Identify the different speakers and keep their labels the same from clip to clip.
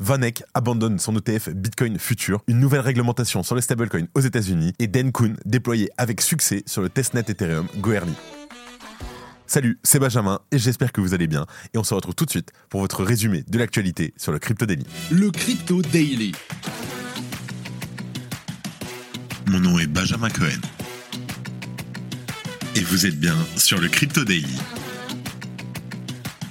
Speaker 1: Vanek abandonne son ETF Bitcoin Future, une nouvelle réglementation sur les stablecoins aux États-Unis et Dan Kuhn déployé avec succès sur le testnet Ethereum Goerli. Salut, c'est Benjamin et j'espère que vous allez bien. Et on se retrouve tout de suite pour votre résumé de l'actualité sur le Crypto Daily.
Speaker 2: Le Crypto Daily.
Speaker 3: Mon nom est Benjamin Cohen. Et vous êtes bien sur le Crypto Daily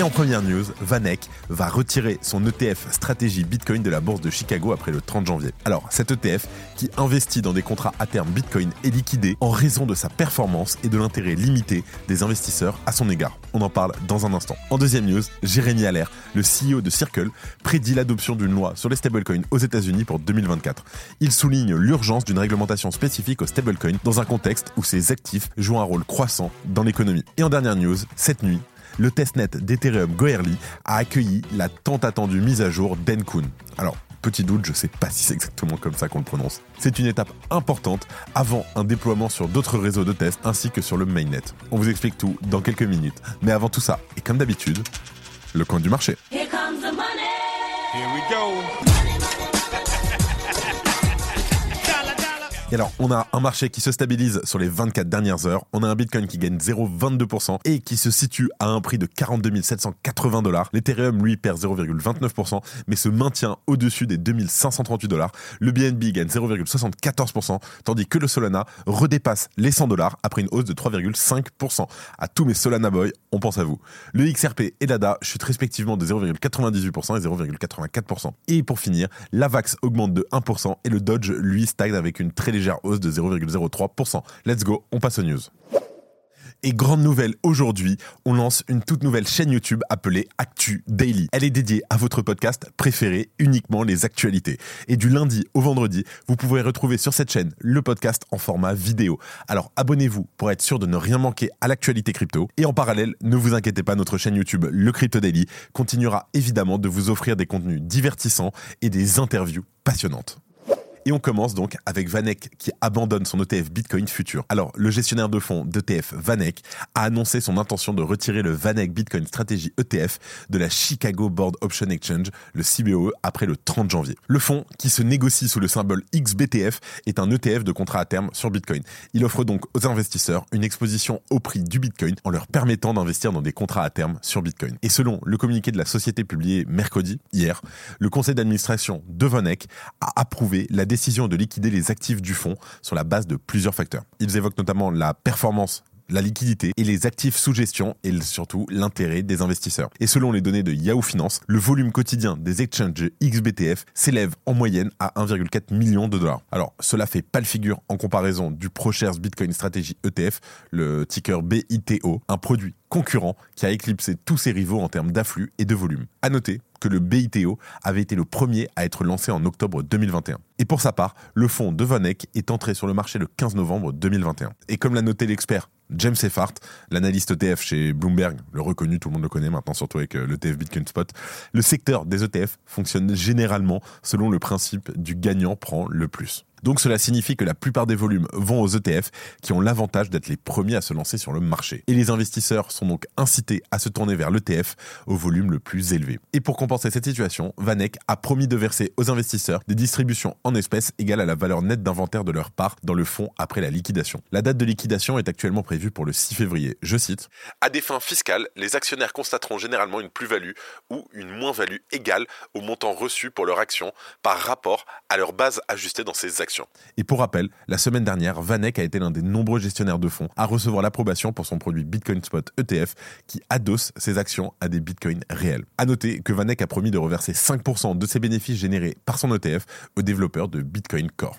Speaker 1: Et en première news, Vanek va retirer son ETF stratégie Bitcoin de la bourse de Chicago après le 30 janvier. Alors, cet ETF, qui investit dans des contrats à terme Bitcoin, est liquidé en raison de sa performance et de l'intérêt limité des investisseurs à son égard. On en parle dans un instant. En deuxième news, Jérémy Allaire, le CEO de Circle, prédit l'adoption d'une loi sur les stablecoins aux États-Unis pour 2024. Il souligne l'urgence d'une réglementation spécifique aux stablecoins dans un contexte où ces actifs jouent un rôle croissant dans l'économie. Et en dernière news, cette nuit, le testnet d'Ethereum Goerli a accueilli la tant attendue mise à jour d'Enkun. Alors, petit doute, je sais pas si c'est exactement comme ça qu'on le prononce. C'est une étape importante avant un déploiement sur d'autres réseaux de test ainsi que sur le mainnet. On vous explique tout dans quelques minutes. Mais avant tout ça, et comme d'habitude, le coin du marché. Here comes the money. Here we go. Et alors, on a un marché qui se stabilise sur les 24 dernières heures. On a un Bitcoin qui gagne 0,22% et qui se situe à un prix de 42 780 dollars. L'Ethereum, lui, perd 0,29%, mais se maintient au-dessus des 2538 dollars. Le BNB gagne 0,74%, tandis que le Solana redépasse les 100 dollars après une hausse de 3,5%. À tous mes Solana Boys, on pense à vous. Le XRP et l'ADA chutent respectivement de 0,98% et 0,84%. Et pour finir, l'AVAX augmente de 1% et le Dodge, lui, stagne avec une très légère légère hausse de 0,03%. Let's go, on passe aux news. Et grande nouvelle, aujourd'hui, on lance une toute nouvelle chaîne YouTube appelée Actu Daily. Elle est dédiée à votre podcast préféré, uniquement les actualités. Et du lundi au vendredi, vous pouvez retrouver sur cette chaîne le podcast en format vidéo. Alors abonnez-vous pour être sûr de ne rien manquer à l'actualité crypto. Et en parallèle, ne vous inquiétez pas, notre chaîne YouTube, le Crypto Daily, continuera évidemment de vous offrir des contenus divertissants et des interviews passionnantes. Et on commence donc avec Vanek qui abandonne son ETF Bitcoin Future. Alors, le gestionnaire de fonds d'ETF Vanek a annoncé son intention de retirer le Vanek Bitcoin Strategy ETF de la Chicago Board Option Exchange, le CBOE, après le 30 janvier. Le fonds, qui se négocie sous le symbole XBTF, est un ETF de contrat à terme sur Bitcoin. Il offre donc aux investisseurs une exposition au prix du Bitcoin en leur permettant d'investir dans des contrats à terme sur Bitcoin. Et selon le communiqué de la société publié mercredi, hier, le conseil d'administration de Vanek a approuvé la décision de liquider les actifs du fonds sur la base de plusieurs facteurs. Ils évoquent notamment la performance la liquidité et les actifs sous gestion et surtout l'intérêt des investisseurs. Et selon les données de Yahoo Finance, le volume quotidien des exchanges XBTF s'élève en moyenne à 1,4 million de dollars. Alors, cela fait pas le figure en comparaison du ProShares Bitcoin Strategy ETF, le ticker BITO, un produit concurrent qui a éclipsé tous ses rivaux en termes d'afflux et de volume. À noter que le BITO avait été le premier à être lancé en octobre 2021. Et pour sa part, le fonds de Vanek est entré sur le marché le 15 novembre 2021. Et comme l'a noté l'expert James Effart, l'analyste ETF chez Bloomberg, le reconnu, tout le monde le connaît maintenant, surtout avec euh, l'ETF Bitcoin Spot, le secteur des ETF fonctionne généralement selon le principe du gagnant prend le plus. Donc cela signifie que la plupart des volumes vont aux ETF qui ont l'avantage d'être les premiers à se lancer sur le marché. Et les investisseurs sont donc incités à se tourner vers l'ETF au volume le plus élevé. Et pour compenser cette situation, Vanek a promis de verser aux investisseurs des distributions en espèces égales à la valeur nette d'inventaire de leur part dans le fonds après la liquidation. La date de liquidation est actuellement prévue pour le 6 février. Je cite À des fins fiscales, les actionnaires constateront généralement une plus-value ou une moins-value égale au montant reçu pour leur action par rapport à leur base ajustée dans ces actions. Et pour rappel, la semaine dernière, Vanek a été l'un des nombreux gestionnaires de fonds à recevoir l'approbation pour son produit Bitcoin Spot ETF qui adosse ses actions à des bitcoins réels. À noter que Vanek a promis de reverser 5% de ses bénéfices générés par son ETF aux développeurs de Bitcoin Core.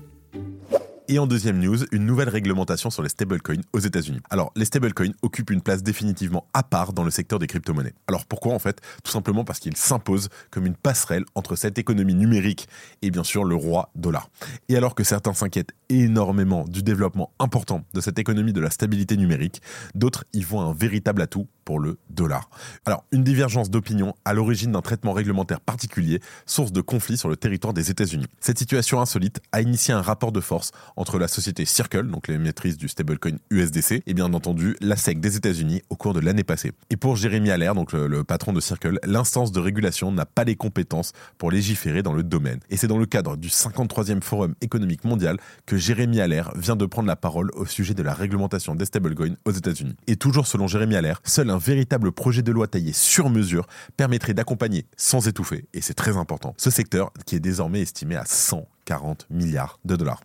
Speaker 1: Et en deuxième news, une nouvelle réglementation sur les stablecoins aux États-Unis. Alors, les stablecoins occupent une place définitivement à part dans le secteur des crypto-monnaies. Alors pourquoi en fait? Tout simplement parce qu'ils s'imposent comme une passerelle entre cette économie numérique et bien sûr le roi dollar. Et alors que certains s'inquiètent énormément du développement important de cette économie de la stabilité numérique, d'autres y voient un véritable atout le dollar. Alors, une divergence d'opinion à l'origine d'un traitement réglementaire particulier, source de conflit sur le territoire des États-Unis. Cette situation insolite a initié un rapport de force entre la société Circle, donc les maîtrises du stablecoin USDC, et bien entendu la SEC des États-Unis au cours de l'année passée. Et pour Jérémy Allaire, donc le, patron de Circle, l'instance de régulation n'a pas les compétences pour légiférer dans le domaine. Et c'est dans le cadre du 53e Forum économique mondial que Jérémy Allaire vient de prendre la parole au sujet de la réglementation des stablecoins aux États-Unis. Et toujours selon Jérémy Allaire, seul un véritable projet de loi taillé sur mesure permettrait d'accompagner sans étouffer, et c'est très important, ce secteur qui est désormais estimé à 140 milliards de dollars.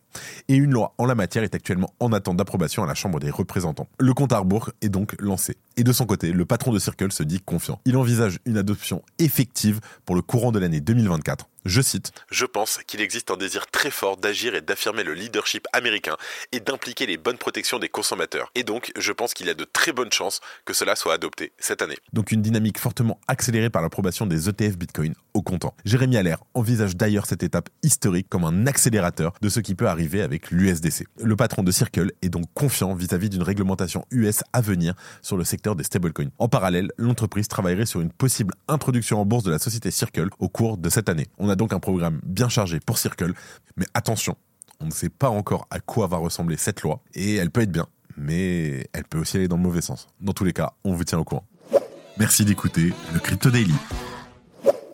Speaker 1: Et une loi en la matière est actuellement en attente d'approbation à la Chambre des représentants. Le compte à est donc lancé. Et de son côté, le patron de Circle se dit confiant. Il envisage une adoption effective pour le courant de l'année 2024 je cite Je pense qu'il existe un désir très fort d'agir et d'affirmer le leadership américain et d'impliquer les bonnes protections des consommateurs. Et donc, je pense qu'il y a de très bonnes chances que cela soit adopté cette année. Donc, une dynamique fortement accélérée par l'approbation des ETF Bitcoin au comptant. Jérémy Allaire envisage d'ailleurs cette étape historique comme un accélérateur de ce qui peut arriver avec l'USDC. Le patron de Circle est donc confiant vis-à-vis d'une réglementation US à venir sur le secteur des stablecoins. En parallèle, l'entreprise travaillerait sur une possible introduction en bourse de la société Circle au cours de cette année. On a donc un programme bien chargé pour Circle, mais attention, on ne sait pas encore à quoi va ressembler cette loi, et elle peut être bien, mais elle peut aussi aller dans le mauvais sens. Dans tous les cas, on vous tient au courant.
Speaker 3: Merci d'écouter le Crypto Daily.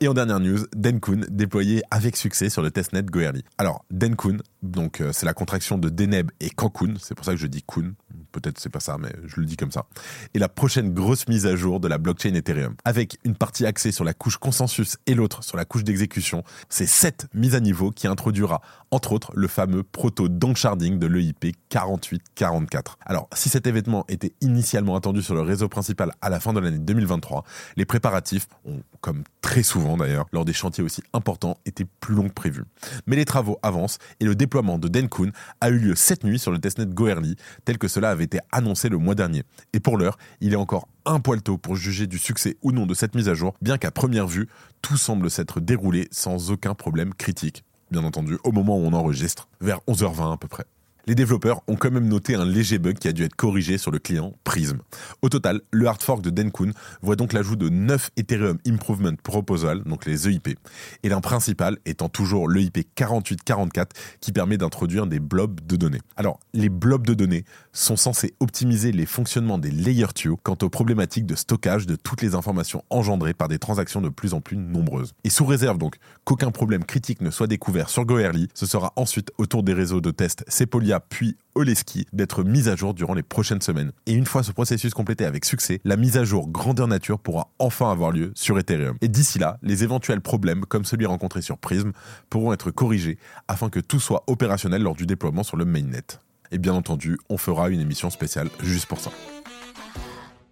Speaker 1: Et en dernière news, Denkun déployé avec succès sur le testnet Goerli. Alors, Denkun, donc euh, c'est la contraction de Deneb et Cancun, c'est pour ça que je dis Kun, peut-être c'est pas ça, mais je le dis comme ça. Et la prochaine grosse mise à jour de la blockchain Ethereum, avec une partie axée sur la couche consensus et l'autre sur la couche d'exécution, c'est cette mise à niveau qui introduira, entre autres, le fameux proto downsharding de l'EIP 4844. Alors, si cet événement était initialement attendu sur le réseau principal à la fin de l'année 2023, les préparatifs ont, comme très souvent d'ailleurs, lors des chantiers aussi importants, été plus longs que prévu. Mais les travaux avancent et le déploiement de Denkun a eu lieu cette nuit sur le testnet Goerli, tel que cela avait été annoncé le mois dernier. Et pour l'heure, il est encore un poil tôt pour juger du succès ou non de cette mise à jour, bien qu'à première vue, tout semble s'être déroulé sans aucun problème critique. Bien entendu, au moment où on enregistre, vers 11h20 à peu près les développeurs ont quand même noté un léger bug qui a dû être corrigé sur le client Prism. Au total, le hard fork de Denkun voit donc l'ajout de 9 Ethereum Improvement Proposal, donc les EIP, et l'un principal étant toujours l'EIP 4844 qui permet d'introduire des blobs de données. Alors, les blobs de données sont censés optimiser les fonctionnements des layer 2 quant aux problématiques de stockage de toutes les informations engendrées par des transactions de plus en plus nombreuses. Et sous réserve donc qu'aucun problème critique ne soit découvert sur Goerli, ce sera ensuite autour des réseaux de test Sepolia puis Oleski d'être mise à jour durant les prochaines semaines. Et une fois ce processus complété avec succès, la mise à jour grandeur nature pourra enfin avoir lieu sur Ethereum. Et d'ici là, les éventuels problèmes comme celui rencontré sur Prism pourront être corrigés afin que tout soit opérationnel lors du déploiement sur le mainnet. Et bien entendu, on fera une émission spéciale juste pour ça.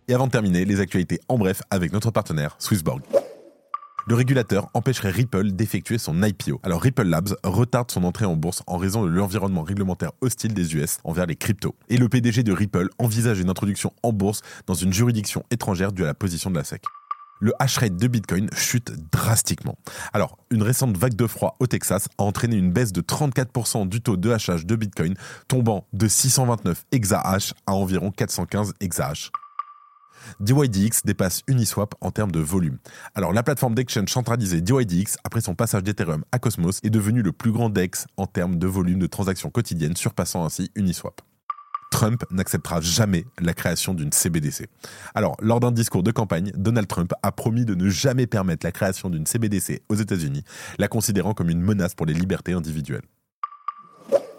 Speaker 1: Et avant de terminer, les actualités en bref avec notre partenaire Swissborg le régulateur empêcherait Ripple d'effectuer son IPO. Alors Ripple Labs retarde son entrée en bourse en raison de l'environnement réglementaire hostile des US envers les cryptos. Et le PDG de Ripple envisage une introduction en bourse dans une juridiction étrangère due à la position de la SEC le hash rate de Bitcoin chute drastiquement. Alors, une récente vague de froid au Texas a entraîné une baisse de 34% du taux de hachage de Bitcoin, tombant de 629 exahash à environ 415 exahash. DYDX dépasse Uniswap en termes de volume. Alors la plateforme d'exchange centralisée DYDX, après son passage d'Ethereum à Cosmos, est devenue le plus grand DEX en termes de volume de transactions quotidiennes, surpassant ainsi Uniswap. Trump n'acceptera jamais la création d'une CBDC. Alors, lors d'un discours de campagne, Donald Trump a promis de ne jamais permettre la création d'une CBDC aux États-Unis, la considérant comme une menace pour les libertés individuelles.